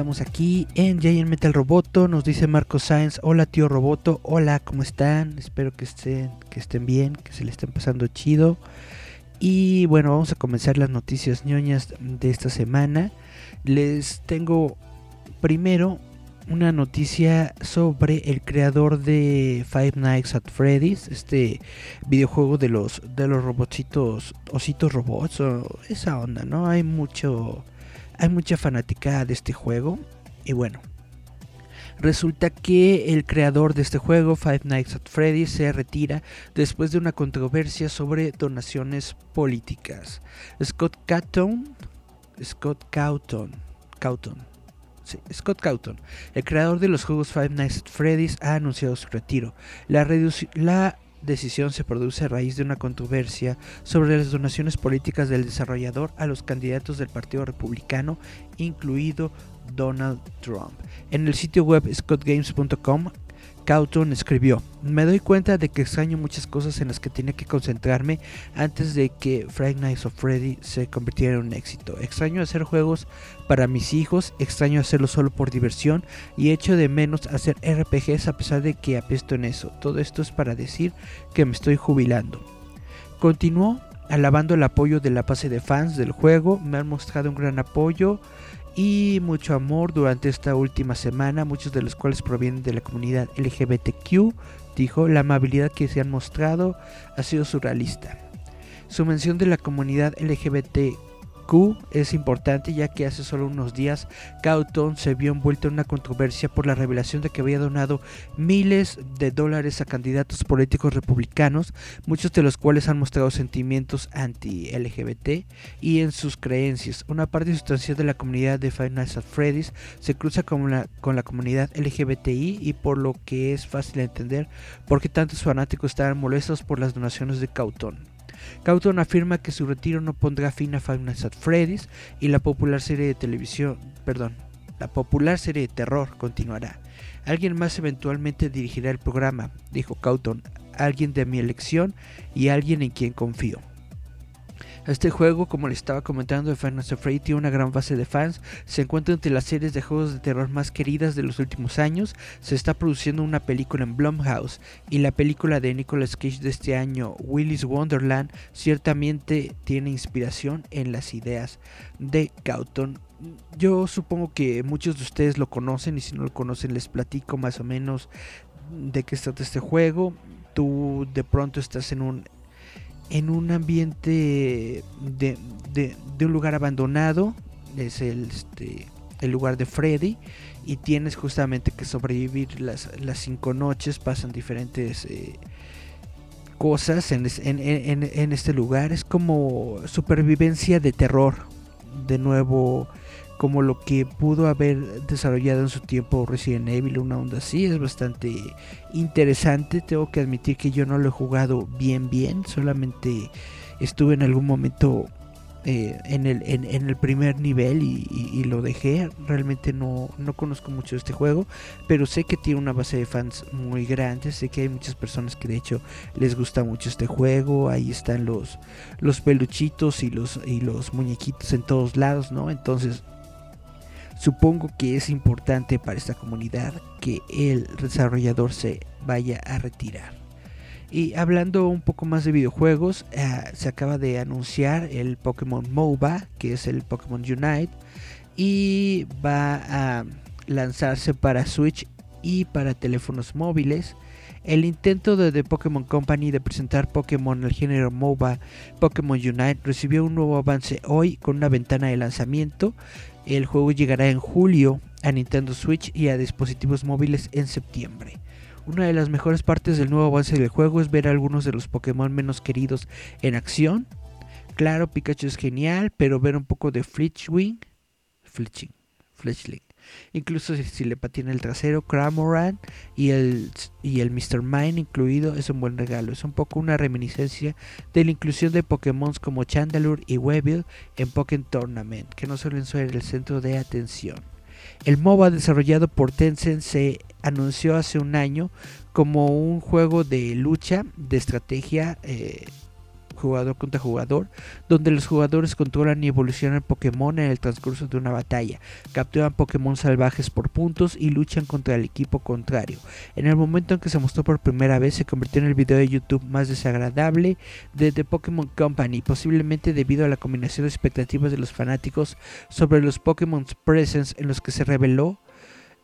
Estamos aquí en Giant Metal Roboto. Nos dice Marco Sáenz, hola tío Roboto, hola, ¿cómo están? Espero que estén, que estén bien, que se le estén pasando chido. Y bueno, vamos a comenzar las noticias ñoñas de esta semana. Les tengo primero una noticia sobre el creador de Five Nights at Freddy's, este videojuego de los de los robotitos, ositos robots o esa onda, ¿no? Hay mucho hay mucha fanática de este juego. Y bueno, resulta que el creador de este juego, Five Nights at Freddy's, se retira después de una controversia sobre donaciones políticas. Scott Cawthon, Scott Cawthon, Cawthon, Scott Cawthon, el creador de los juegos Five Nights at Freddy's, ha anunciado su retiro. La, la decisión se produce a raíz de una controversia sobre las donaciones políticas del desarrollador a los candidatos del Partido Republicano, incluido Donald Trump. En el sitio web scottgames.com Cauton escribió, me doy cuenta de que extraño muchas cosas en las que tenía que concentrarme antes de que Friday Nights of Freddy se convirtiera en un éxito. Extraño hacer juegos para mis hijos, extraño hacerlo solo por diversión y echo de menos hacer RPGs a pesar de que apesto en eso. Todo esto es para decir que me estoy jubilando. Continuó alabando el apoyo de la base de fans del juego, me han mostrado un gran apoyo y mucho amor durante esta última semana, muchos de los cuales provienen de la comunidad LGBTQ, dijo, la amabilidad que se han mostrado ha sido surrealista. Su mención de la comunidad LGBT es importante ya que hace solo unos días Cauton se vio envuelto en una controversia por la revelación de que había donado miles de dólares a candidatos políticos republicanos, muchos de los cuales han mostrado sentimientos anti-LGBT y en sus creencias. Una parte sustancial de la comunidad de Five Nights at Freddy's se cruza con la, comunidad LGBTI y por lo que es fácil entender por qué tantos fanáticos estaban molestos por las donaciones de Cauton. Cauton afirma que su retiro no pondrá fin a Five Nights at Freddy's y la popular serie de televisión, perdón, la popular serie de terror continuará. Alguien más eventualmente dirigirá el programa, dijo Cauton, alguien de mi elección y alguien en quien confío. Este juego, como le estaba comentando, de Final Fantasy tiene una gran base de fans. Se encuentra entre las series de juegos de terror más queridas de los últimos años. Se está produciendo una película en Blumhouse y la película de Nicolas Cage de este año, Willy's Wonderland, ciertamente tiene inspiración en las ideas de Cauton. Yo supongo que muchos de ustedes lo conocen y si no lo conocen les platico más o menos de qué trata este juego. Tú de pronto estás en un en un ambiente de, un lugar abandonado, es el, este, el lugar de Freddy, y tienes justamente que sobrevivir las, las cinco noches, pasan diferentes eh, cosas en, en, este lugar, es como supervivencia de terror, de nuevo como lo que pudo haber desarrollado en su tiempo Resident Evil, una onda así, es bastante interesante. Tengo que admitir que yo no lo he jugado bien, bien, solamente estuve en algún momento eh, en, el, en, el primer nivel y, lo dejé. Realmente no, no conozco mucho este juego, pero sé que tiene una base de fans muy grande. Sé que hay muchas personas que de hecho les gusta mucho este juego. Ahí están los, los peluchitos y los, y los muñequitos en todos lados, ¿no? Entonces Supongo que es importante para esta comunidad que el desarrollador se vaya a retirar. Y hablando un poco más de videojuegos, eh, se acaba de anunciar el Pokémon MOBA, que es el Pokémon Unite, y va a lanzarse para Switch y para teléfonos móviles El intento de The Pokémon Company de presentar Pokémon al género MOBA Pokémon Unite recibió un nuevo avance hoy con una ventana de lanzamiento. El juego llegará en julio a Nintendo Switch y a dispositivos móviles en septiembre. Una de las mejores partes del nuevo avance del juego es ver a algunos de los Pokémon menos queridos en acción. Claro, Pikachu es genial, pero ver un poco de Fletchwing, Fletching, Fletchling, incluso si, le patina el trasero, Cramoran y el, y el Mr. Mine incluido es un buen regalo. Es un poco una reminiscencia de la inclusión de Pokémon como Chandelure y Weevil en Pokémon Tournament, que no suelen ser el centro de atención. El MOBA desarrollado por Tencent se anunció hace un año como un juego de lucha, de estrategia eh, jugador contra jugador, donde los jugadores controlan y evolucionan Pokémon en el transcurso de una batalla, capturan Pokémon salvajes por puntos y luchan contra el equipo contrario. En el momento en que se mostró por primera vez, se convirtió en el video de YouTube más desagradable de The Pokémon Company, posiblemente debido a la combinación de expectativas de los fanáticos sobre los Pokémon Presents en los que se reveló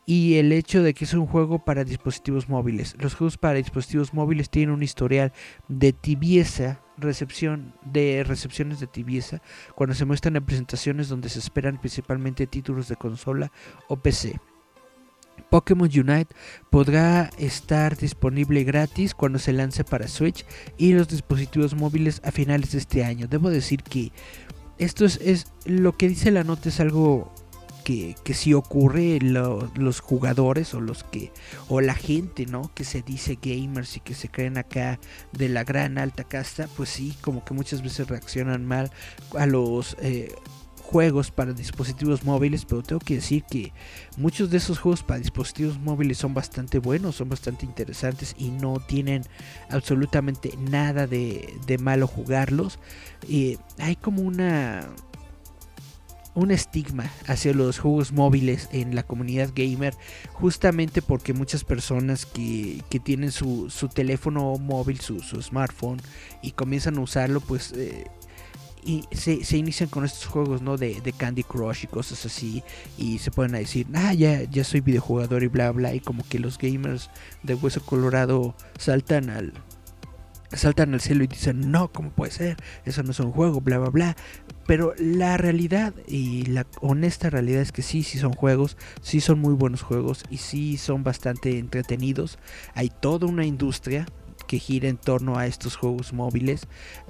y el hecho de que es un juego para dispositivos móviles. Los juegos para dispositivos móviles tienen un historial de tibieza, recepción de recepciones de tibieza cuando se muestran en presentaciones donde se esperan principalmente títulos de consola o PC. Pokémon Unite podrá estar disponible gratis cuando se lance para Switch y los dispositivos móviles a finales de este año. Debo decir que esto es, es lo que dice la nota es algo que, que sí ocurre los jugadores o los que o la gente no que se dice gamers y que se creen acá de la gran alta casta pues sí como que muchas veces reaccionan mal a los eh, juegos para dispositivos móviles, pero tengo que decir que muchos de esos juegos para dispositivos móviles son bastante buenos, son bastante interesantes y no tienen absolutamente nada de, de malo jugarlos. y hay como una un estigma hacia los juegos móviles en la comunidad gamer, justamente porque muchas personas que, tienen su, teléfono móvil, su, smartphone, y comienzan a usarlo, pues eh, y se, inician con estos juegos, ¿no? De, de, Candy Crush y cosas así. Y se pueden decir, ah, ya, ya soy videojugador y bla, bla. Y como que los gamers de Hueso Colorado saltan al, saltan al cielo y dicen, no, ¿cómo puede ser? Eso no es un juego, bla, bla, bla. Pero la realidad y la honesta realidad es que sí, sí son juegos, sí son muy buenos juegos y sí son bastante entretenidos. Hay toda una industria que gira en torno a estos juegos móviles,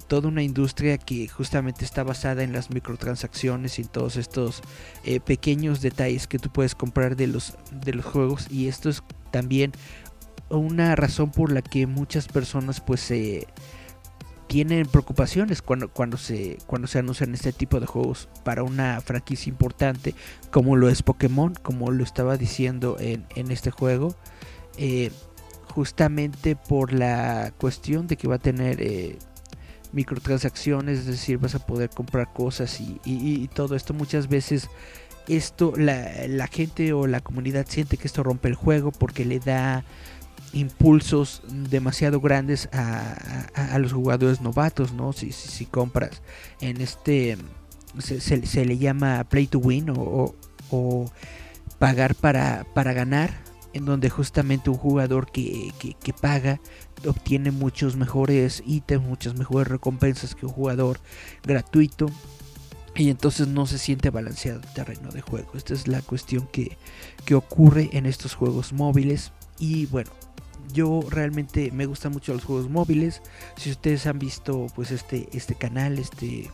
toda una industria que justamente está basada en las microtransacciones y en todos estos eh, pequeños detalles que tú puedes comprar de los, de los juegos y esto es también una razón por la que muchas personas pues se tienen preocupaciones cuando, cuando, se, cuando se anuncian este tipo de juegos para una franquicia importante como lo es Pokémon, como lo estaba diciendo en, este juego, eh, justamente por la cuestión de que va a tener eh, microtransacciones, es decir, vas a poder comprar cosas y, todo esto. Muchas veces esto la, la gente o la comunidad siente que esto rompe el juego porque le da impulsos demasiado grandes a, los jugadores novatos, ¿no? Si, si, compras en este, se, le llama play to win o, pagar para, para ganar, en donde justamente un jugador que, que, paga obtiene muchos mejores ítems, muchas mejores recompensas que un jugador gratuito. Y entonces no se siente balanceado el terreno de juego. Esta es la cuestión que, que ocurre en estos juegos móviles. Y bueno, yo realmente me gustan mucho los juegos móviles. Si ustedes han visto pues este, este canal, este,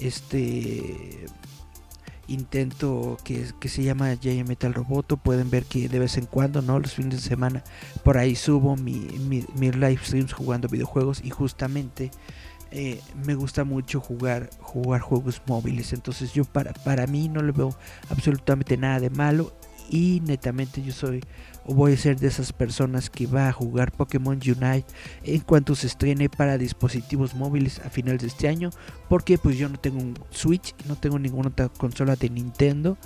este intento que, que se llama J Metal Roboto, pueden ver que de vez en cuando, ¿no? Los fines de semana por ahí subo mi, mi, live streams jugando videojuegos y justamente eh, me gusta mucho jugar, jugar juegos móviles. Entonces yo para, para mí no le veo absolutamente nada de malo y netamente yo soy o voy a ser de esas personas que va a jugar Pokémon Unite en cuanto se estrene para dispositivos móviles a finales de este año porque pues yo no tengo un Switch no tengo ninguna otra consola de Nintendo.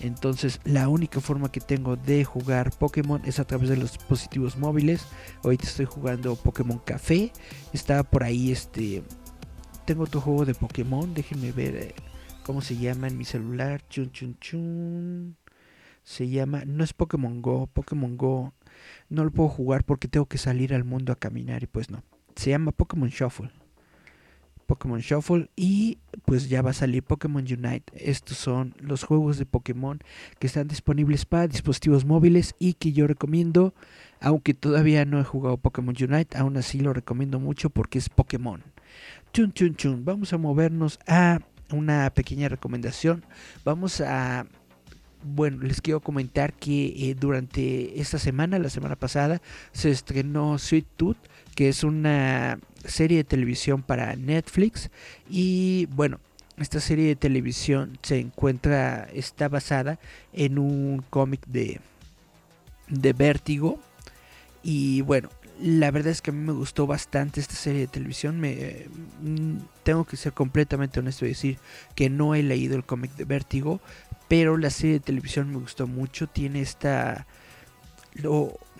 Entonces la única forma que tengo de jugar Pokémon es a través de los dispositivos móviles. Ahorita estoy jugando Pokémon Café. Estaba por ahí este tengo otro juego de Pokémon. Déjenme ver eh, cómo se llama en mi celular. Chun chun chun se llama, no es Pokémon Go, Pokémon Go no lo puedo jugar porque tengo que salir al mundo a caminar y pues no. Se llama Pokémon Shuffle. Pokémon Shuffle y pues ya va a salir Pokémon Unite. Estos son los juegos de Pokémon que están disponibles para dispositivos móviles y que yo recomiendo, aunque todavía no he jugado Pokémon Unite, aún así lo recomiendo mucho porque es Pokémon. Chun chun chun, vamos a movernos a una pequeña recomendación. Vamos a bueno, les quiero comentar que eh, durante esta semana, la semana pasada, se estrenó Sweet Tooth, que es una serie de televisión para Netflix. Y bueno, esta serie de televisión se encuentra, está basada en un cómic de, de Vértigo. Y bueno, la verdad es que a mí me gustó bastante esta serie de televisión. Me, mm, tengo que ser completamente honesto y decir que no he leído el cómic de Vértigo, pero la serie de televisión me gustó mucho. Tiene esta,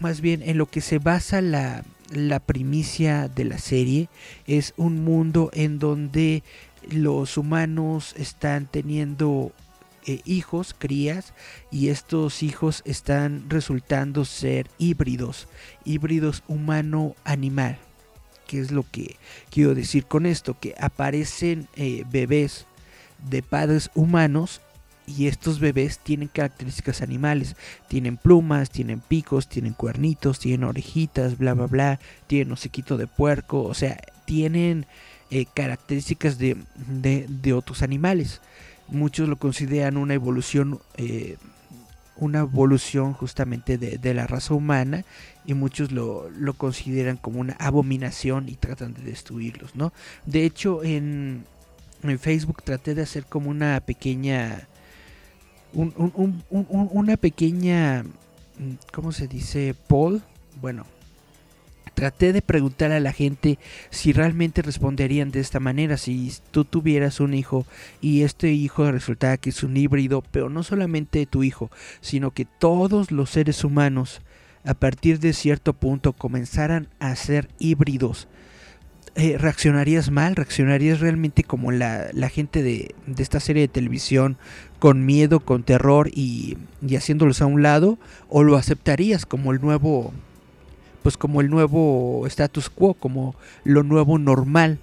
más bien en lo que se basa la, la primicia de la serie es un mundo en donde los humanos están teniendo eh, hijos, crías, y estos hijos están resultando ser híbridos, híbridos humano-animal. ¿Qué es lo que quiero decir con esto? Que aparecen eh, bebés de padres humanos y estos bebés tienen características animales. Tienen plumas, tienen picos, tienen cuernitos, tienen orejitas, bla, bla, bla. Tienen hociquito de puerco. O sea, tienen eh, características de, otros animales. Muchos lo consideran una evolución, eh, una evolución justamente de, la raza humana y muchos lo, lo, consideran como una abominación y tratan de destruirlos, ¿no? De hecho, en, en Facebook traté de hacer como una pequeña una pequeña, ¿cómo se dice? Poll. Bueno, traté de preguntar a la gente si realmente responderían de esta manera, si tú tuvieras un hijo y este hijo resultara que es un híbrido, pero no solamente tu hijo, sino que todos los seres humanos a partir de cierto punto comenzaran a ser híbridos. Eh, reaccionarías mal, reaccionarías realmente como la, gente de, esta serie de televisión, con miedo, con terror y, y, haciéndolos a un lado, o lo aceptarías como el nuevo, pues como el nuevo status quo, como lo nuevo normal.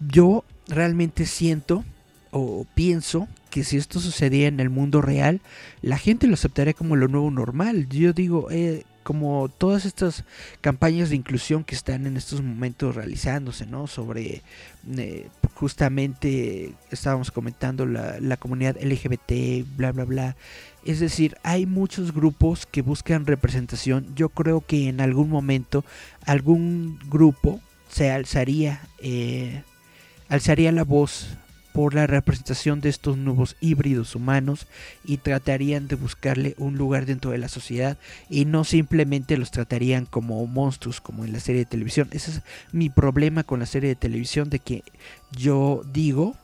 Yo realmente siento o pienso que si esto sucedía en el mundo real, la gente lo aceptaría como lo nuevo normal. Yo digo, eh, como todas estas campañas de inclusión que están en estos momentos realizándose, ¿no? Sobre eh, justamente estábamos comentando la, la, comunidad LGBT, bla, bla, bla. Es decir, hay muchos grupos que buscan representación. Yo creo que en algún momento algún grupo se alzaría, eh, alzaría la voz por la representación de estos nuevos híbridos humanos y tratarían de buscarle un lugar dentro de la sociedad y no simplemente los tratarían como monstruos como en la serie de televisión. Ese es mi problema con la serie de televisión de que yo digo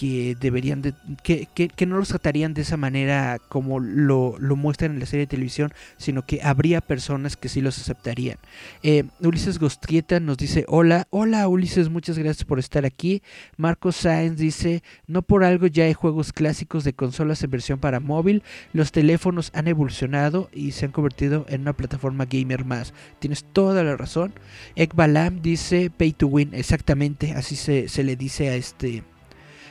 que deberían de, que, que, no los tratarían de esa manera como lo, lo, muestran en la serie de televisión, sino que habría personas que sí los aceptarían. Eh, Ulises Gostrieta nos dice, hola, hola Ulises, muchas gracias por estar aquí. Marcos Sáenz dice, no por algo ya hay juegos clásicos de consolas en versión para móvil, los teléfonos han evolucionado y se han convertido en una plataforma gamer más. Tienes toda la razón. Ekbalam dice, pay to win, exactamente, así se, se le dice a este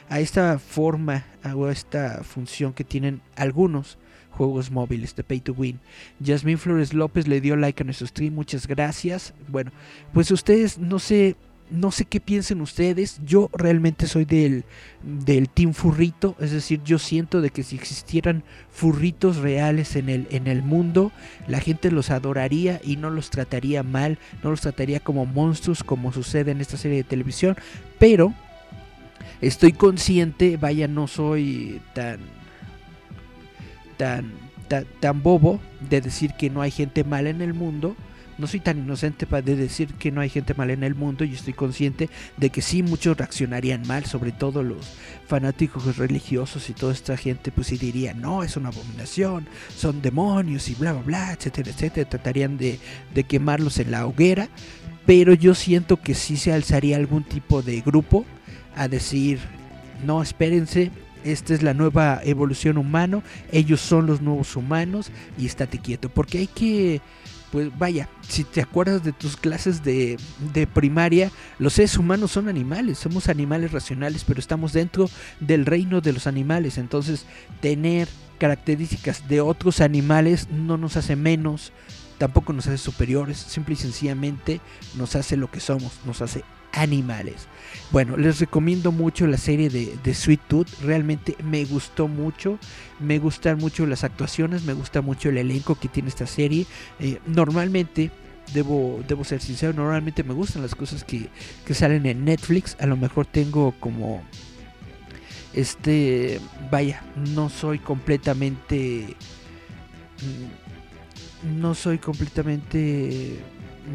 a esta forma o a esta función que tienen algunos juegos móviles de Pay to Win. Jasmine Flores López le dio like a nuestro stream, muchas gracias. Bueno, pues ustedes no sé, no sé qué piensen ustedes. Yo realmente soy del, del team furrito, es decir, yo siento de que si existieran furritos reales en el, en el mundo, la gente los adoraría y no los trataría mal, no los trataría como monstruos como sucede en esta serie de televisión, pero estoy consciente, vaya, no soy tan, tan, tan, bobo de decir que no hay gente mala en el mundo. No soy tan inocente para decir que no hay gente mala en el mundo y estoy consciente de que sí muchos reaccionarían mal, sobre todo los fanáticos religiosos y toda esta gente pues sí dirían, no, es una abominación, son demonios y bla, bla, bla, etcétera, etcétera, tratarían de, de quemarlos en la hoguera, pero yo siento que sí se alzaría algún tipo de grupo a decir, no, espérense, esta es la nueva evolución humano, ellos son los nuevos humanos y estate quieto, porque hay que pues vaya, si te acuerdas de tus clases de, de, primaria, los seres humanos son animales, somos animales racionales, pero estamos dentro del reino de los animales. Entonces, tener características de otros animales no nos hace menos, tampoco nos hace superiores, simple y sencillamente nos hace lo que somos, nos hace animales. Bueno, les recomiendo mucho la serie de, Sweet Tooth. Realmente me gustó mucho. Me gustan mucho las actuaciones. Me gusta mucho el elenco que tiene esta serie. Eh, normalmente, debo, debo ser sincero, normalmente me gustan las cosas que, que salen en Netflix. A lo mejor tengo como... Este... Vaya, no soy completamente... Mm, no soy completamente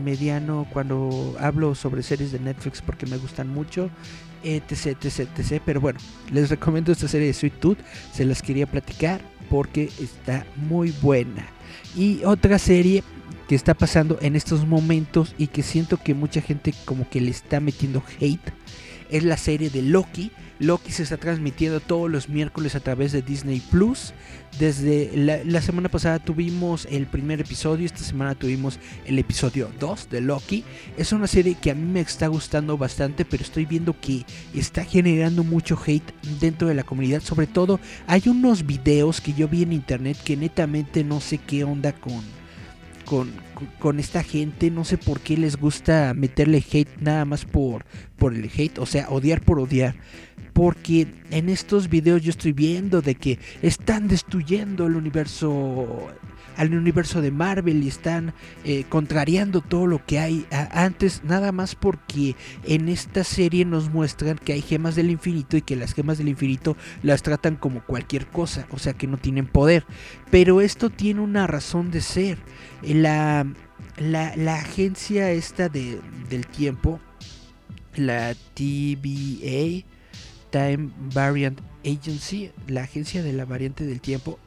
mediano cuando hablo sobre series de Netflix porque me gustan mucho, etc, etc, etc. Pero bueno, les recomiendo esta serie de Sweet Tooth, se las quería platicar porque está muy buena. Y otra serie que está pasando en estos momentos y que siento que mucha gente como que le está metiendo hate es la serie de Loki Loki se está transmitiendo todos los miércoles a través de Disney Plus. Desde la, semana pasada tuvimos el primer episodio, esta semana tuvimos el episodio 2 de Loki. Es una serie que a mí me está gustando bastante, pero estoy viendo que está generando mucho hate dentro de la comunidad. Sobre todo hay unos videos que yo vi en internet que netamente no sé qué onda con con, con, esta gente. No sé por qué les gusta meterle hate nada más por, por el hate. O sea, odiar por odiar. Porque en estos videos yo estoy viendo de que están destruyendo el universo al universo de Marvel y están eh, contrariando todo lo que hay antes, nada más porque en esta serie nos muestran que hay gemas del infinito y que las gemas del infinito las tratan como cualquier cosa, o sea que no tienen poder. Pero esto tiene una razón de ser. La, la, agencia esta de, del tiempo, la TVA, Time Variant Agency, la agencia de la variante del tiempo,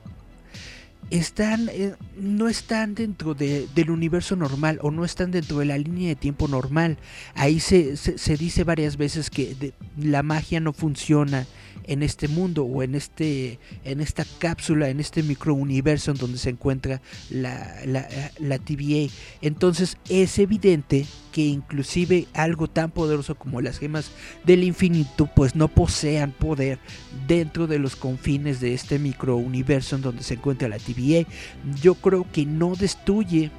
están, eh, no están dentro de, del universo normal o no están dentro de la línea de tiempo normal. Ahí se, se, dice varias veces que la magia no funciona en este mundo o en, este, en esta cápsula, en este microuniverso en donde se encuentra la, la, la TVA. Entonces es evidente que inclusive algo tan poderoso como las gemas del infinito pues no posean poder dentro de los confines de este microuniverso en donde se encuentra la TVA. Yo creo que no destruye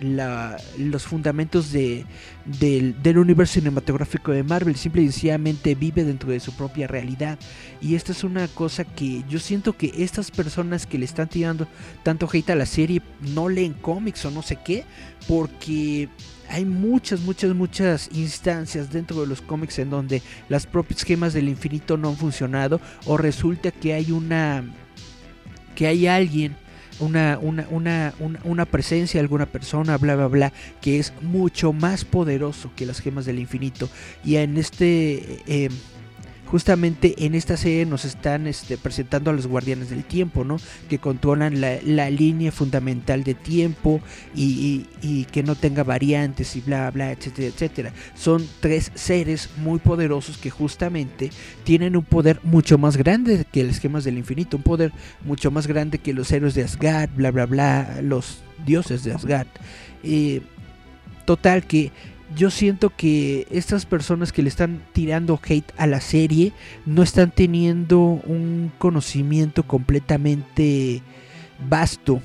los fundamentos de, del, universo cinematográfico de Marvel. Simple y sencillamente vive dentro de su propia realidad. Y esta es una cosa que yo siento que estas personas que le están tirando tanto hate a la serie no leen cómics o no sé qué. Porque hay muchas, muchas, muchas instancias dentro de los cómics en donde las propias gemas del infinito no han funcionado. O resulta que hay una... que hay alguien una, una, una, una, presencia, alguna persona, bla, bla, bla, que es mucho más poderoso que las gemas del infinito. Y en este... Eh, justamente en esta serie nos están este, presentando a los guardianes del tiempo, ¿no? Que controlan la, línea fundamental de tiempo y, que no tenga variantes y bla, bla, etcétera, etcétera. Son tres seres muy poderosos que justamente tienen un poder mucho más grande que las gemas del infinito, un poder mucho más grande que los héroes de Asgard, bla, bla, bla, los dioses de Asgard. Eh, total que yo siento que estas personas que le están tirando hate a la serie no están teniendo un conocimiento completamente vasto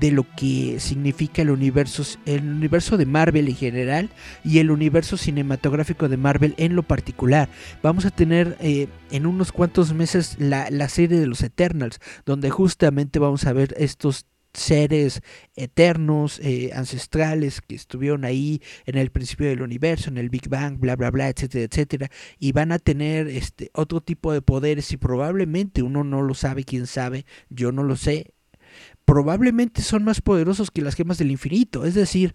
de lo que significa el universo, el universo de Marvel en general y el universo cinematográfico de Marvel en lo particular. Vamos a tener eh, en unos cuantos meses la, la serie de los Eternals, donde justamente vamos a ver estos seres eternos, eh, ancestrales que estuvieron ahí en el principio del universo, en el Big Bang, bla, bla, bla, etcétera, etcétera, y van a tener este otro tipo de poderes y probablemente uno no lo sabe, quién sabe, yo no lo sé, probablemente son más poderosos que las gemas del infinito, es decir,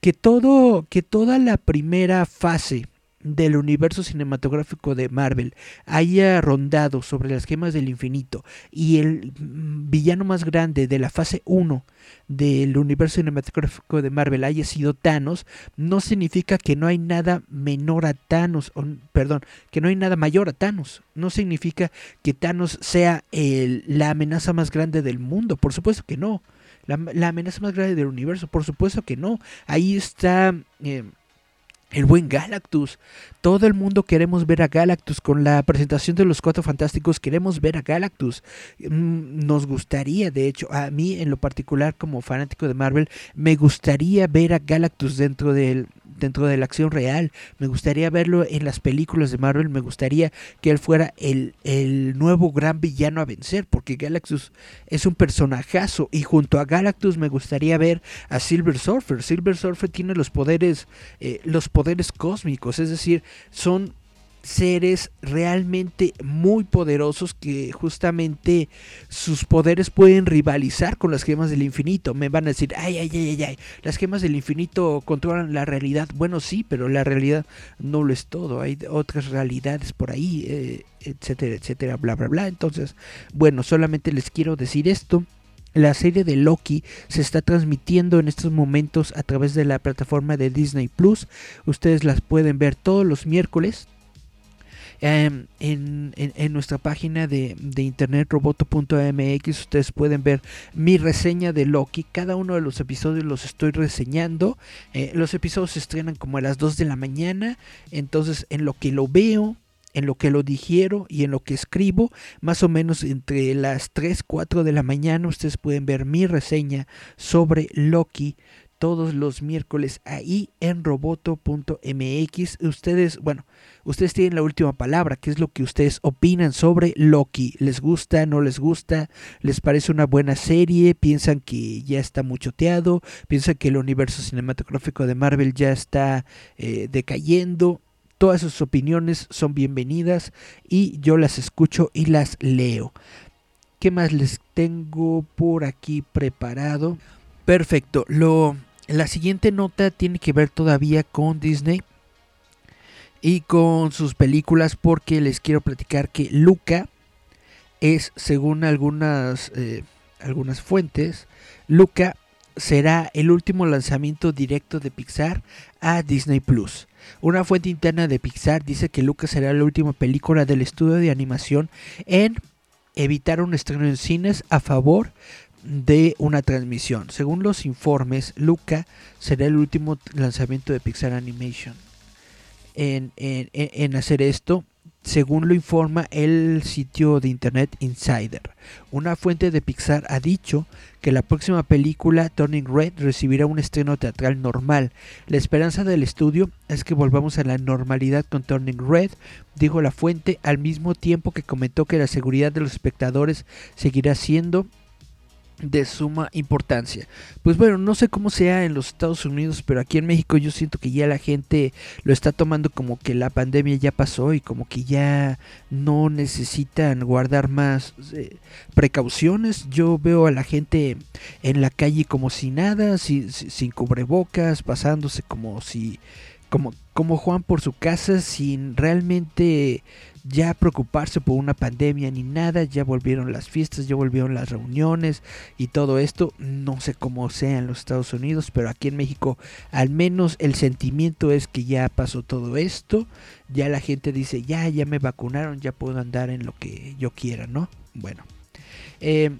que todo, que toda la primera fase del universo cinematográfico de Marvel haya rondado sobre las gemas del infinito y el mm, villano más grande de la fase 1 del universo cinematográfico de Marvel haya sido Thanos, no significa que no hay nada menor a Thanos, perdón, que no hay nada mayor a Thanos. No significa que Thanos sea el, la amenaza más grande del mundo, por supuesto que no. la, la amenaza más grande del universo. Por supuesto que no. Ahí está... Eh, el buen Galactus. Todo el mundo queremos ver a Galactus. Con la presentación de los Cuatro Fantásticos queremos ver a Galactus. Mm, nos gustaría, de hecho, a mí en lo particular como fanático de Marvel, me gustaría ver a Galactus dentro del, dentro de la acción real. Me gustaría verlo en las películas de Marvel. Me gustaría que él fuera el, el nuevo gran villano a vencer. Porque Galactus es un personajazo. Y junto a Galactus me gustaría ver a Silver Surfer. Silver Surfer tiene los poderes, eh, los poderes cósmicos. Es decir, son seres realmente muy poderosos que justamente sus poderes pueden rivalizar con las gemas del infinito. Me van a decir, ay, ay, ay, ay, ay, las gemas del infinito controlan la realidad. Bueno, sí, pero la realidad no lo es todo. Hay otras realidades por ahí, eh, etcétera, etcétera, bla, bla, bla. Entonces, bueno, solamente les quiero decir esto. La serie de Loki se está transmitiendo en estos momentos a través de la plataforma de Disney Plus. Ustedes las pueden ver todos los miércoles Em, en, nuestra página de, de internet roboto.mx ustedes pueden ver mi reseña de Loki. Cada uno de los episodios los estoy reseñando. Eh, los episodios se estrenan como a las 2 de la mañana. Entonces en lo que lo veo, en lo que lo digiero y en lo que escribo, más o menos entre las 3, 4 de la mañana, ustedes pueden ver mi reseña sobre Loki todos los miércoles ahí en roboto.mx. Ustedes, bueno, ustedes tienen la última palabra, ¿qué es lo que ustedes opinan sobre Loki? ¿Les gusta, no les gusta? ¿Les parece una buena serie? ¿Piensan que ya está muchoteado? ¿Piensan que el universo cinematográfico de Marvel ya está eh, decayendo? Todas sus opiniones son bienvenidas y yo las escucho y las leo. ¿Qué más les tengo por aquí preparado? Perfecto, lo la siguiente nota tiene que ver todavía con Disney y con sus películas porque les quiero platicar que Luca es, según algunas, eh, algunas fuentes, Luca será el último lanzamiento directo de Pixar a Disney Plus. Una fuente interna de Pixar dice que Luca será la última película del estudio de animación en evitar un estreno en cines a favor de una transmisión. Según los informes, Luca será el último lanzamiento de Pixar Animation en, en, hacer esto, según lo informa el sitio de internet Insider. Una fuente de Pixar ha dicho que la próxima película, Turning Red, recibirá un estreno teatral normal. La esperanza del estudio es que volvamos a la normalidad con Turning Red, dijo la fuente, al mismo tiempo que comentó que la seguridad de los espectadores seguirá siendo de suma importancia. Pues bueno, no sé cómo sea en los Estados Unidos, pero aquí en México yo siento que ya la gente lo está tomando como que la pandemia ya pasó y como que ya no necesitan guardar más eh, precauciones. Yo veo a la gente en la calle como si nada, sin cubrebocas, pasándose como si como como Juan por su casa sin realmente ya preocuparse por una pandemia ni nada, ya volvieron las fiestas, ya volvieron las reuniones y todo esto, no sé cómo sea en los Estados Unidos, pero aquí en México al menos el sentimiento es que ya pasó todo esto, ya la gente dice, ya, ya me vacunaron, ya puedo andar en lo que yo quiera, ¿no? Bueno. Eh,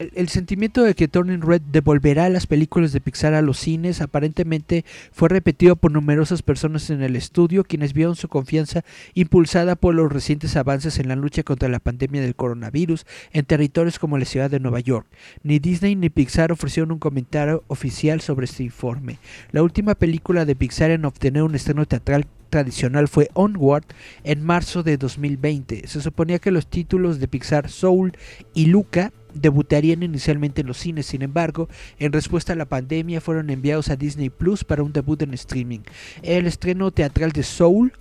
el, sentimiento de que Turning Red devolverá las películas de Pixar a los cines aparentemente fue repetido por numerosas personas en el estudio, quienes vieron su confianza impulsada por los recientes avances en la lucha contra la pandemia del coronavirus en territorios como la ciudad de Nueva York. Ni Disney ni Pixar ofrecieron un comentario oficial sobre este informe. La última película de Pixar en obtener un estreno teatral tradicional fue Onward en marzo de 2020. Se suponía que los títulos de Pixar Soul y Luca debutarían inicialmente en los cines, sin embargo, en respuesta a la pandemia fueron enviados a Disney Plus para un debut en streaming. El estreno teatral de Soul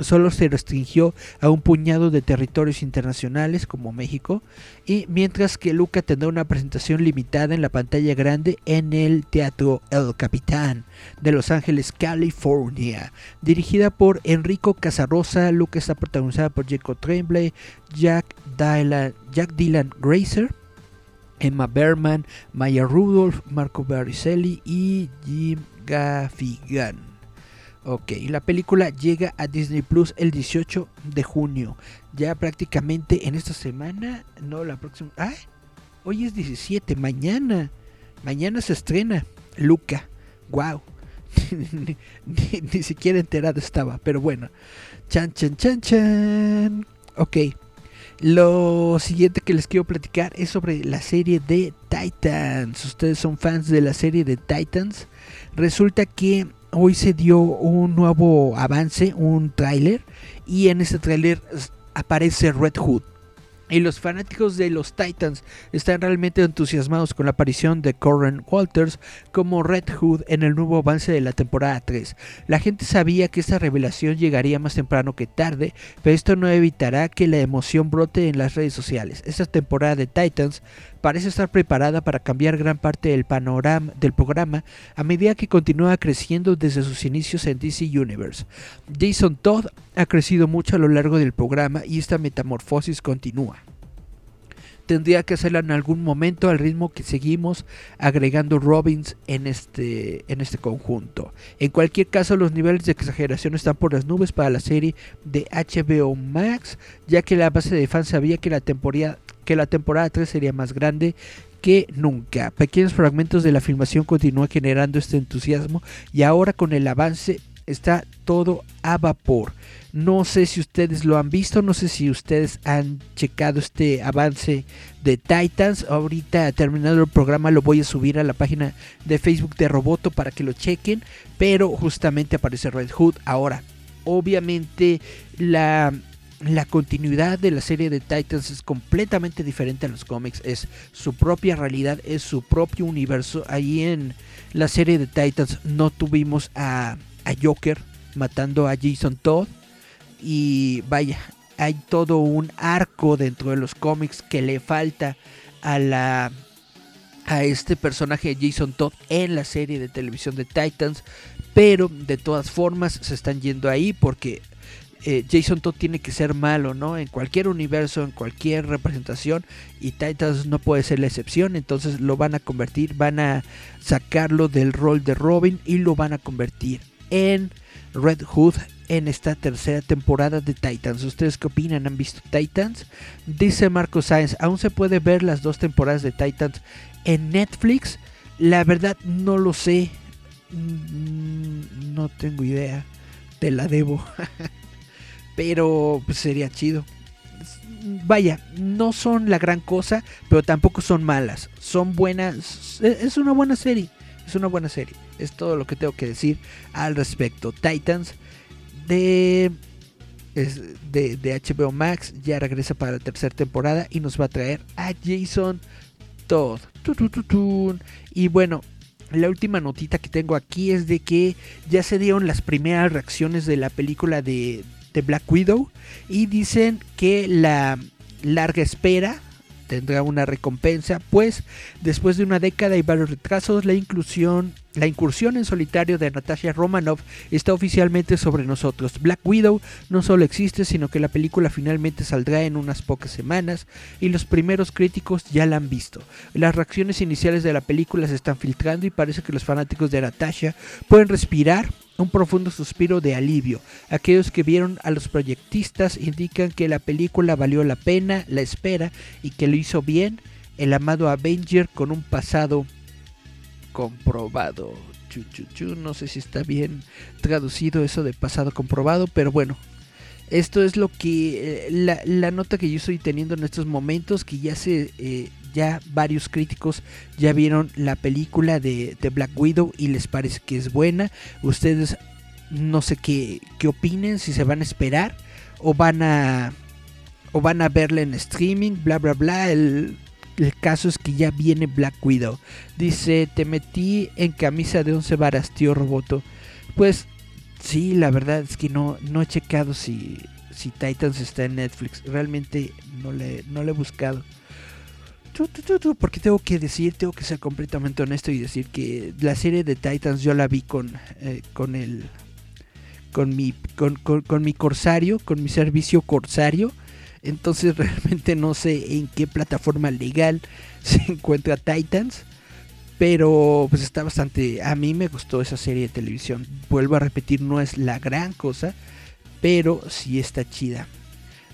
solo se restringió a un puñado de territorios internacionales como México, y mientras que Luca tendrá una presentación limitada en la pantalla grande en el Teatro El Capitán de Los Ángeles, California. Dirigida por Enrico Casarosa, Luca está protagonizada por Jacob Tremblay, Jack Dylan, Jack Dylan Grazer, Emma Berman, Maya Rudolph, Marco Baricelli y Jim Gaffigan. Ok, la película llega a Disney Plus el 18 de junio. Ya prácticamente en esta semana, no la próxima. ¡Ah! Hoy es 17, mañana. Mañana se estrena Luca. Wow. ni, siquiera enterado estaba, pero bueno. Chan, chan, chan, chan. Ok. Lo siguiente que les quiero platicar es sobre la serie de Titans. Ustedes son fans de la serie de Titans. Resulta que hoy se dio un nuevo avance, un tráiler. Y en ese tráiler aparece Red Hood. Y los fanáticos de los Titans están realmente entusiasmados con la aparición de Corran Walters como Red Hood en el nuevo avance de la temporada 3. La gente sabía que esta revelación llegaría más temprano que tarde, pero esto no evitará que la emoción brote en las redes sociales. Esta temporada de Titans parece estar preparada para cambiar gran parte del panorama del programa a medida que continúa creciendo desde sus inicios en DC Universe. Jason Todd ha crecido mucho a lo largo del programa y esta metamorfosis continúa. Tendría que hacerla en algún momento al ritmo que seguimos agregando Robins en este, en este conjunto. En cualquier caso, los niveles de exageración están por las nubes para la serie de HBO Max, ya que la base de fans sabía que la temporada, que la temporada 3 sería más grande que nunca. Pequeños fragmentos de la filmación continúan generando este entusiasmo y ahora con el avance está todo a vapor. No sé si ustedes lo han visto, no sé si ustedes han checado este avance de Titans. Ahorita terminado el programa lo voy a subir a la página de Facebook de Roboto para que lo chequen, pero justamente aparece Red Hood ahora. Obviamente la la continuidad de la serie de Titans es completamente diferente a los cómics, es su propia realidad, es su propio universo. Ahí en la serie de Titans no tuvimos a, a Joker matando a Jason Todd y vaya, hay todo un arco dentro de los cómics que le falta a la a este personaje de Jason Todd en la serie de televisión de Titans, pero de todas formas se están yendo ahí porque eh, Jason Todd tiene que ser malo, ¿no? En cualquier universo, en cualquier representación, y Titans no puede ser la excepción, entonces lo van a convertir, van a sacarlo del rol de Robin y lo van a convertir en Red Hood en esta tercera temporada de Titans. ¿Ustedes qué opinan? ¿Han visto Titans? Dice Marco Sáenz, aún se puede ver las dos temporadas de Titans en Netflix. La verdad no lo sé. Mm, No tengo idea. Te la debo. pero pues, sería chido. Vaya, no son la gran cosa, pero tampoco son malas. Son buenas. e-, Es una buena serie. Es una buena serie. Es todo lo que tengo que decir al respecto. Titans de, de, de HBO Max ya regresa para la tercera temporada y nos va a traer a Jason Todd. Y bueno, la última notita que tengo aquí es de que ya se dieron las primeras reacciones de la película de, de Black Widow y dicen que la larga espera tendrá una recompensa, pues después de una década y varios retrasos, la inclusión, la incursión en solitario de Natasha Romanoff está oficialmente sobre nosotros. Black Widow no solo existe, sino que la película finalmente saldrá en unas pocas semanas y los primeros críticos ya la han visto. Las reacciones iniciales de la película se están filtrando y parece que los fanáticos de Natasha pueden respirar un profundo suspiro de alivio. Aquellos que vieron a los proyectistas indican que la película valió la pena, la espera y que lo hizo bien el amado Avenger con un pasado comprobado. Chu, chu, chu. No sé si está bien traducido eso de pasado comprobado, pero bueno. Esto es lo que eh, la, la nota que yo estoy teniendo en estos momentos, que ya se eh, ya varios críticos ya vieron la película de, de, Black Widow y les parece que es buena. Ustedes no sé qué, qué opinen, si se van a esperar o van a o van a verla en streaming, bla bla bla. El, el caso es que ya viene Black Widow. Dice, te metí en camisa de 11 varas, tío Roboto. Pues sí, la verdad es que no, no he checado si, si Titans está en Netflix. Realmente no le, no le he buscado. Porque tengo que decir, tengo que ser completamente honesto y decir que la serie de Titans yo la vi con, eh, con el con mi con, con, mi corsario, con mi servicio corsario. Entonces realmente no sé en qué plataforma legal se encuentra Titans. Pero pues está bastante... A mí me gustó esa serie de televisión. Vuelvo a repetir, no es la gran cosa. Pero sí está chida.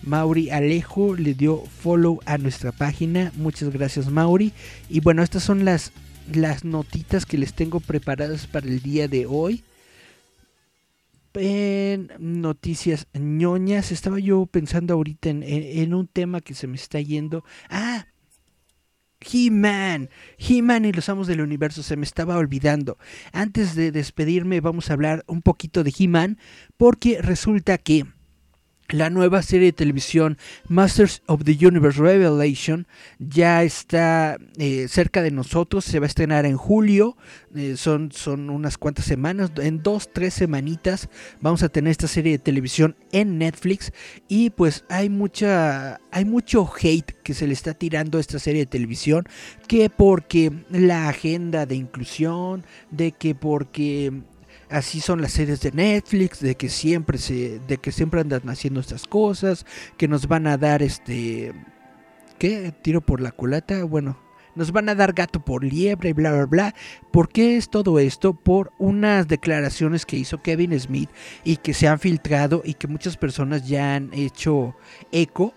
Mauri Alejo le dio follow a nuestra página. Muchas gracias Mauri. Y bueno, estas son las las notitas que les tengo preparadas para el día de hoy. En noticias ñoñas, estaba yo pensando ahorita en, en un tema que se me está yendo. Ah, He-Man, He-Man y los amos del universo, se me estaba olvidando. Antes de despedirme vamos a hablar un poquito de He-Man porque resulta que la nueva serie de televisión Masters of the Universe Revelation ya está eh, cerca de nosotros, se va a estrenar en julio, eh, son, son unas cuantas semanas, en dos, tres semanitas vamos a tener esta serie de televisión en Netflix y pues hay mucha, hay mucho hate que se le está tirando a esta serie de televisión, que porque la agenda de inclusión, de que porque así son las series de Netflix, de que siempre se, de que siempre andan haciendo estas cosas, que nos van a dar este, ¿qué? Tiro por la culata, bueno, nos van a dar gato por liebre y bla bla bla. ¿Por qué es todo esto? Por unas declaraciones que hizo Kevin Smith y que se han filtrado y que muchas personas ya han hecho eco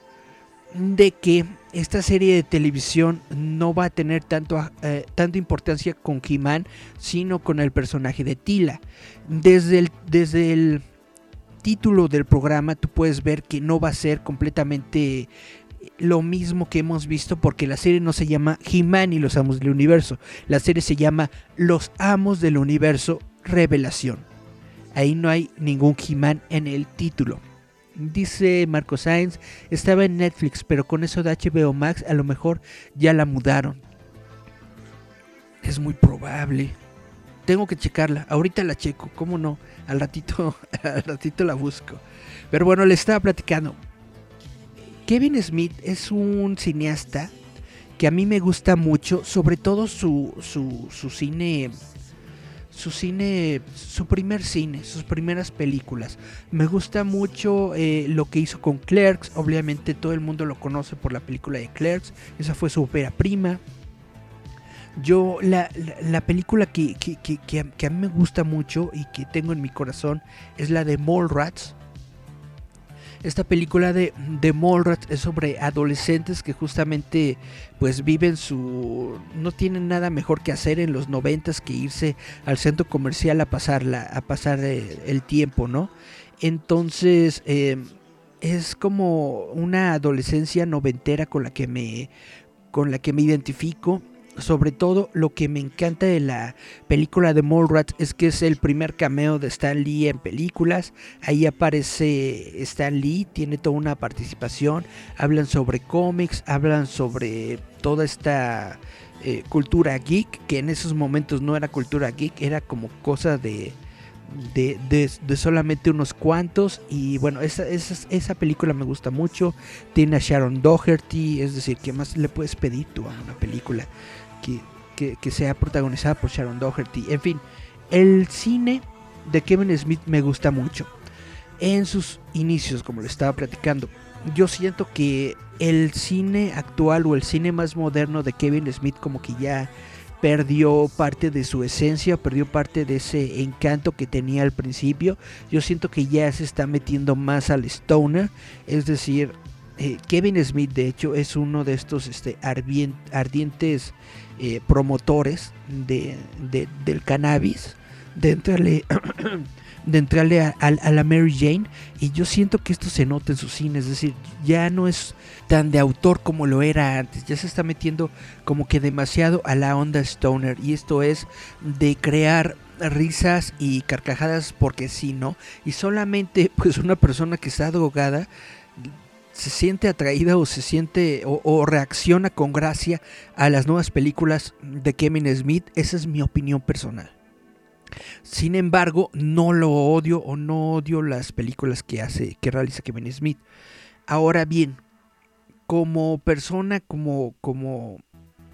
de que esta serie de televisión no va a tener tanto, eh, tanta importancia con He-Man, sino con el personaje de Tila. Desde el, desde el título del programa tú puedes ver que no va a ser completamente lo mismo que hemos visto porque la serie no se llama He-Man y los Amos del Universo. La serie se llama Los Amos del Universo Revelación. Ahí no hay ningún He-Man en el título. Dice Marco Sainz, estaba en Netflix, pero con eso de HBO Max a lo mejor ya la mudaron. Es muy probable. Tengo que checarla. Ahorita la checo, ¿cómo no? Al ratito, al ratito la busco. Pero bueno, le estaba platicando. Kevin Smith es un cineasta que a mí me gusta mucho, sobre todo su, su, su cine su cine, su primer cine, sus primeras películas. Me gusta mucho eh, lo que hizo con Clerks, obviamente todo el mundo lo conoce por la película de Clerks, esa fue su ópera prima. Yo, la, la, película que, que, que, que, a mí me gusta mucho y que tengo en mi corazón es la de Mallrats. Esta película de, de Mallrats es sobre adolescentes que justamente pues viven su... no tienen nada mejor que hacer en los noventas que irse al centro comercial a, pasarla, a pasar eh, el tiempo, ¿no? Entonces eh, es como una adolescencia noventera con la que me, con la que me identifico sobre todo lo que me encanta de la película de Mallrats es que es el primer cameo de Stan Lee en películas. Ahí aparece Stan Lee, tiene toda una participación. Hablan sobre cómics, hablan sobre toda esta eh, cultura geek, que en esos momentos no era cultura geek, era como cosa de, de, de, solamente unos cuantos. Y bueno, esa, esa, esa, película me gusta mucho. Tiene a Sharon Doherty, es decir, ¿qué más le puedes pedir tú a una película? Que, sea protagonizada por Sharon Doherty. En fin, el cine de Kevin Smith me gusta mucho. En sus inicios, como le estaba platicando, yo siento que el cine actual o el cine más moderno de Kevin Smith como que ya perdió parte de su esencia, perdió parte de ese encanto que tenía al principio. Yo siento que ya se está metiendo más al stoner, es decir, eh, Kevin Smith de hecho es uno de estos este, ardientes eh, promotores de, del cannabis, de entrarle, de entrarle a, la Mary Jane. Y yo siento que esto se nota en su cine, es decir, ya no es tan de autor como lo era antes, ya se está metiendo como que demasiado a la onda stoner. Y esto es de crear risas y carcajadas porque sí, ¿no? Y solamente pues una persona que está drogada se siente atraída o se siente o, reacciona con gracia a las nuevas películas de Kevin Smith, esa es mi opinión personal. Sin embargo, no lo odio o no odio las películas que hace, que realiza Kevin Smith. Ahora bien, como persona, como, como,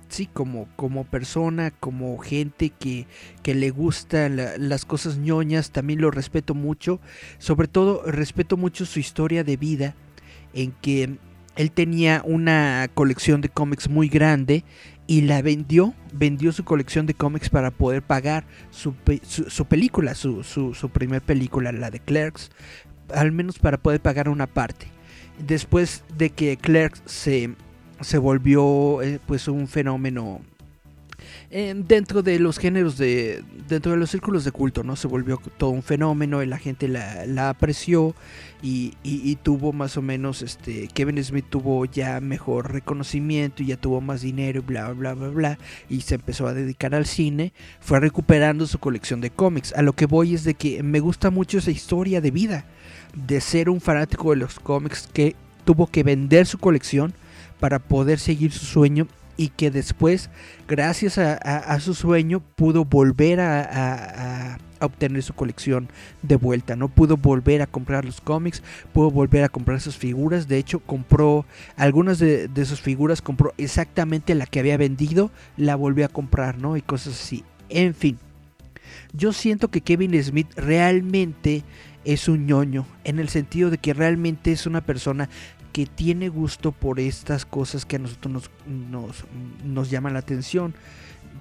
sí, como, como persona, como gente que, que le gustan las cosas ñoñas, también lo respeto mucho. Sobre todo, respeto mucho su historia de vida en que él tenía una colección de cómics muy grande y la vendió, vendió su colección de cómics para poder pagar su, película, su, su, primer película, la de Clerks, al menos para poder pagar una parte. Después de que Clerks se, se volvió eh, pues un fenómeno eh, dentro de los géneros de dentro de los círculos de culto no se volvió todo un fenómeno y la gente la, apreció y, y, tuvo más o menos este Kevin Smith tuvo ya mejor reconocimiento y ya tuvo más dinero y bla bla bla bla y se empezó a dedicar al cine fue recuperando su colección de cómics. A lo que voy es de que me gusta mucho esa historia de vida de ser un fanático de los cómics que tuvo que vender su colección para poder seguir su sueño y que después, gracias a, su sueño, pudo volver a, obtener su colección de vuelta, ¿no? Pudo volver a comprar los cómics, pudo volver a comprar sus figuras, de hecho compró algunas de, sus figuras, compró exactamente la que había vendido, la volvió a comprar, ¿no? Y cosas así. En fin, yo siento que Kevin Smith realmente es un ñoño, en el sentido de que realmente es una persona que tiene gusto por estas cosas que a nosotros nos, nos, llaman la atención,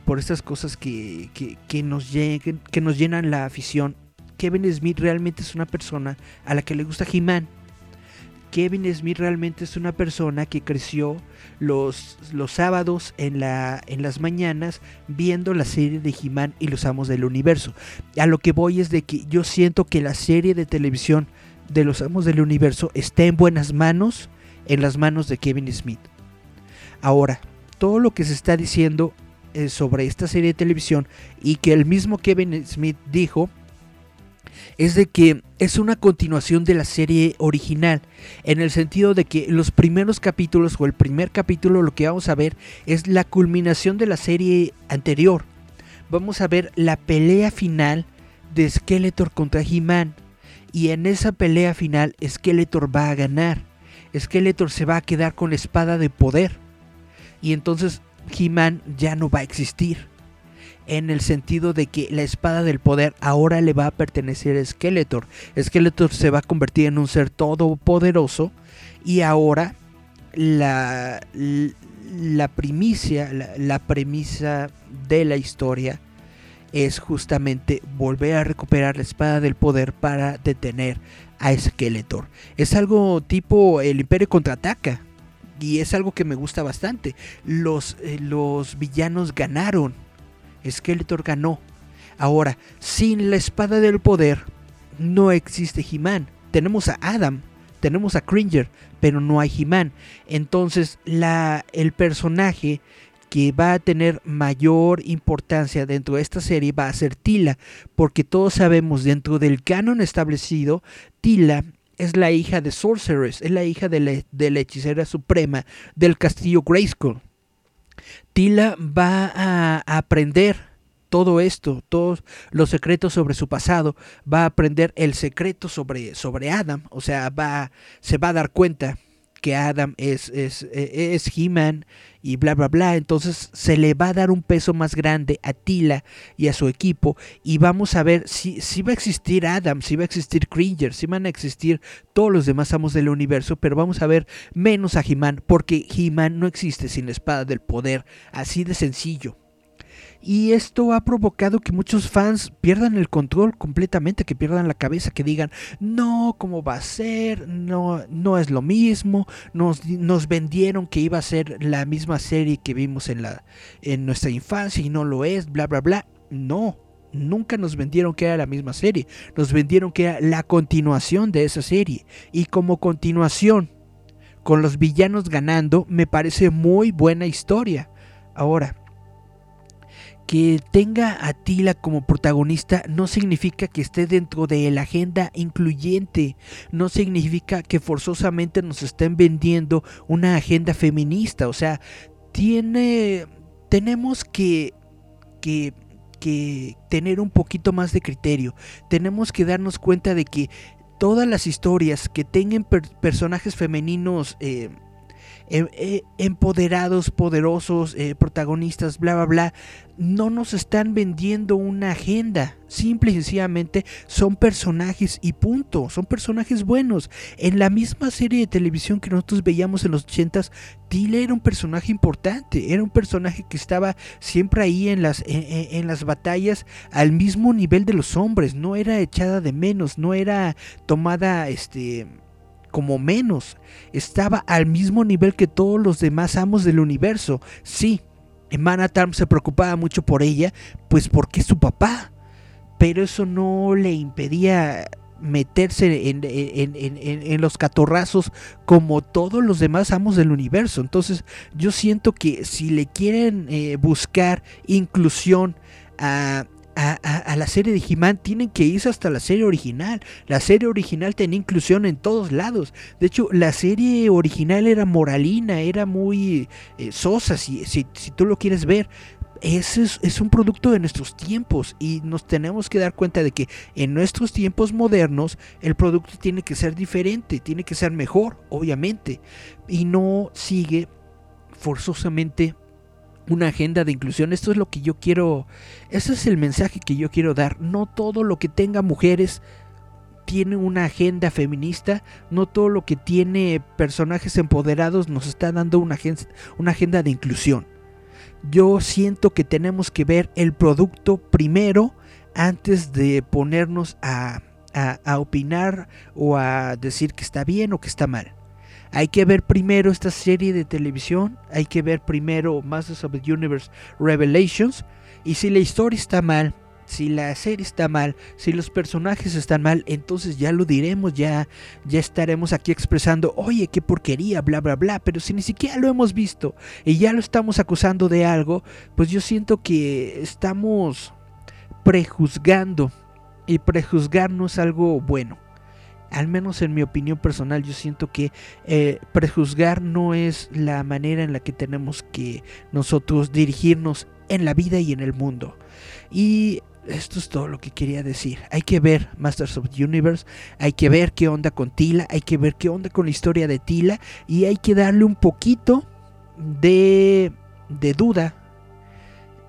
por estas cosas que, que, nos lleguen, que nos llenan la afición. Kevin Smith realmente es una persona a la que le gusta He-Man. Kevin Smith realmente es una persona que creció los, los sábados en, la, en las mañanas viendo la serie de He-Man y los Amos del Universo. A lo que voy es de que yo siento que la serie de televisión de los amos del universo está en buenas manos, en las manos de Kevin Smith. Ahora, todo lo que se está diciendo eh, sobre esta serie de televisión y que el mismo Kevin Smith dijo, es de que es una continuación de la serie original, en el sentido de que los primeros capítulos o el primer capítulo lo que vamos a ver es la culminación de la serie anterior. Vamos a ver la pelea final de Skeletor contra He-Man. Y en esa pelea final Skeletor va a ganar. Skeletor se va a quedar con la espada de poder. Y entonces He-Man ya no va a existir. En el sentido de que la espada del poder ahora le va a pertenecer a Skeletor. Skeletor se va a convertir en un ser todopoderoso. Y ahora la, la primicia, la premisa de la historia es justamente volver a recuperar la espada del poder para detener a Skeletor. Es algo tipo el Imperio contraataca. Y es algo que me gusta bastante. Los, eh, los villanos ganaron. Skeletor ganó. Ahora, sin la espada del poder, no existe He-Man. Tenemos a Adam, tenemos a Cringer, pero no hay He-Man. Entonces, la, el personaje que va a tener mayor importancia dentro de esta serie va a ser Tila, porque todos sabemos dentro del canon establecido, Tila es la hija de Sorceress, es la hija de la, hechicera suprema del castillo Grayskull. Tila va a aprender todo esto, todos los secretos sobre su pasado, va a aprender el secreto sobre, sobre Adam, o sea, va, se va a dar cuenta que Adam es, es, e, es He-Man y bla, bla, bla. Entonces se le va a dar un peso más grande a Tila y a su equipo. Y vamos a ver si, si va a existir Adam, si va a existir Cringer, si van a existir todos los demás amos del universo. Pero vamos a ver menos a He-Man, porque He-Man no existe sin la espada del poder. Así de sencillo. Y esto ha provocado que muchos fans pierdan el control completamente, que pierdan la cabeza, que digan, no, ¿cómo va a ser? No, no es lo mismo. Nos, nos vendieron que iba a ser la misma serie que vimos en, la, en nuestra infancia y no lo es, bla, bla, bla. No, nunca nos vendieron que era la misma serie. Nos vendieron que era la continuación de esa serie. Y como continuación, con los villanos ganando, me parece muy buena historia. Ahora, que tenga a Tila como protagonista no significa que esté dentro de la agenda incluyente, no significa que forzosamente nos estén vendiendo una agenda feminista, o sea, tiene tenemos que que que tener un poquito más de criterio. Tenemos que darnos cuenta de que todas las historias que tengan personajes femeninos eh, Em, eh, empoderados, poderosos, eh, protagonistas, bla, bla, bla, no nos están vendiendo una agenda. Simple y sencillamente son personajes y punto. Son personajes buenos. En la misma serie de televisión que nosotros veíamos en los 80s, Tila era un personaje importante. Era un personaje que estaba siempre ahí en las, en las batallas al mismo nivel de los hombres. No era echada de menos. No era tomada, este como menos. Estaba al mismo nivel que todos los demás amos del universo. Sí, Manatarm se preocupaba mucho por ella, pues porque es su papá. Pero eso no le impedía meterse en, los catorrazos como todos los demás amos del universo. Entonces yo siento que si le quieren eh, buscar inclusión a, a, la serie de He-Man tienen que irse hasta la serie original. La serie original tenía inclusión en todos lados. De hecho, la serie original era moralina, era muy eh, sosa, si, si, tú lo quieres ver. Ese es, es, un producto de nuestros tiempos y nos tenemos que dar cuenta de que en nuestros tiempos modernos el producto tiene que ser diferente, tiene que ser mejor, obviamente, y no sigue forzosamente una agenda de inclusión. Esto es lo que yo quiero, ese es el mensaje que yo quiero dar. No todo lo que tenga mujeres tiene una agenda feminista, no todo lo que tiene personajes empoderados nos está dando una, una agenda de inclusión. Yo siento que tenemos que ver el producto primero antes de ponernos a, a opinar o a decir que está bien o que está mal. Hay que ver primero esta serie de televisión, hay que ver primero Masters of the Universe Revelations, y si la historia está mal, si la serie está mal, si los personajes están mal, entonces ya lo diremos, ya, ya estaremos aquí expresando, oye, qué porquería, bla, bla, bla, pero si ni siquiera lo hemos visto y ya lo estamos acusando de algo, pues yo siento que estamos prejuzgando y prejuzgar no es algo bueno al menos en mi opinión personal, yo siento que eh, prejuzgar no es la manera en la que tenemos que nosotros dirigirnos en la vida y en el mundo. Y esto es todo lo que quería decir. Hay que ver Masters of the Universe, hay que ver qué onda con Tila, hay que ver qué onda con la historia de Tila y hay que darle un poquito de, de duda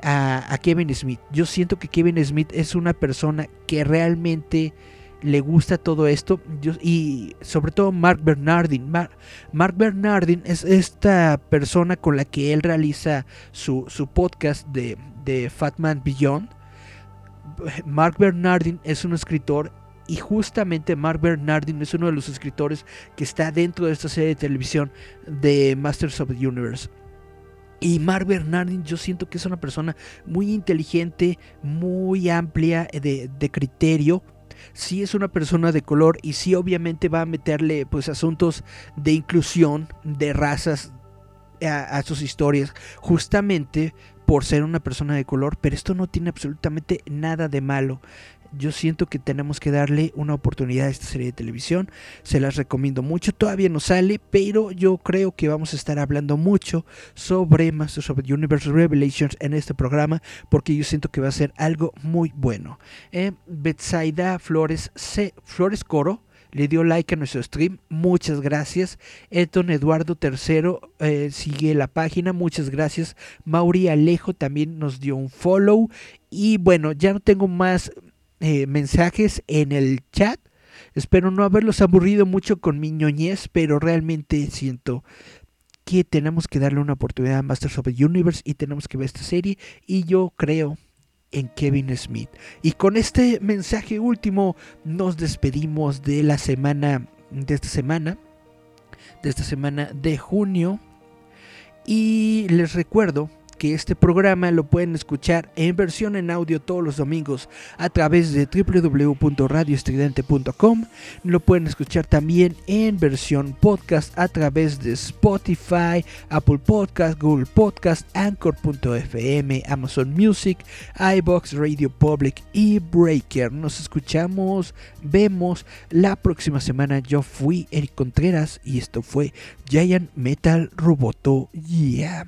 a, a Kevin Smith. Yo siento que Kevin Smith es una persona que realmente le gusta todo esto y sobre todo Mark Bernardin. Mark Bernardin es esta persona con la que él realiza su, podcast de, de Fatman Beyond. Mark Bernardin es un escritor y justamente Mark Bernardin es uno de los escritores que está dentro de esta serie de televisión de Masters of the Universe. Y Mark Bernardin yo siento que es una persona muy inteligente, muy amplia de, de criterio si es una persona de color y si obviamente va a meterle pues asuntos de inclusión de razas a, sus historias justamente por ser una persona de color, pero esto no tiene absolutamente nada de malo yo siento que tenemos que darle una oportunidad a esta serie de televisión. Se las recomiendo mucho. Todavía no sale, pero yo creo que vamos a estar hablando mucho sobre Masters of the Universe Revelations en este programa, porque yo siento que va a ser algo muy bueno. Eh, Betsaida Flores, Flores Coro le dio like a nuestro stream. Muchas gracias. Eton Eduardo III eh, sigue la página. Muchas gracias. Mauri Alejo también nos dio un follow. Y bueno, ya no tengo más eh, mensajes en el chat. Espero no haberlos aburrido mucho con mi ñoñez, pero realmente siento que tenemos que darle una oportunidad a Masters of the Universe y tenemos que ver esta serie. Y yo creo en Kevin Smith. Y con este mensaje último nos despedimos de la semana, de esta semana, de esta semana de junio. Y les recuerdo que este programa lo pueden escuchar en versión en audio todos los domingos a través de www.radioestridente.com. Lo pueden escuchar también en versión podcast a través de Spotify, Apple Podcast, Google Podcast, Anchor.fm, Amazon Music, iBox, Radio Public y Breaker. Nos escuchamos, vemos la próxima semana. Yo fui Eric Contreras y esto fue Giant Metal Roboto. Yeah.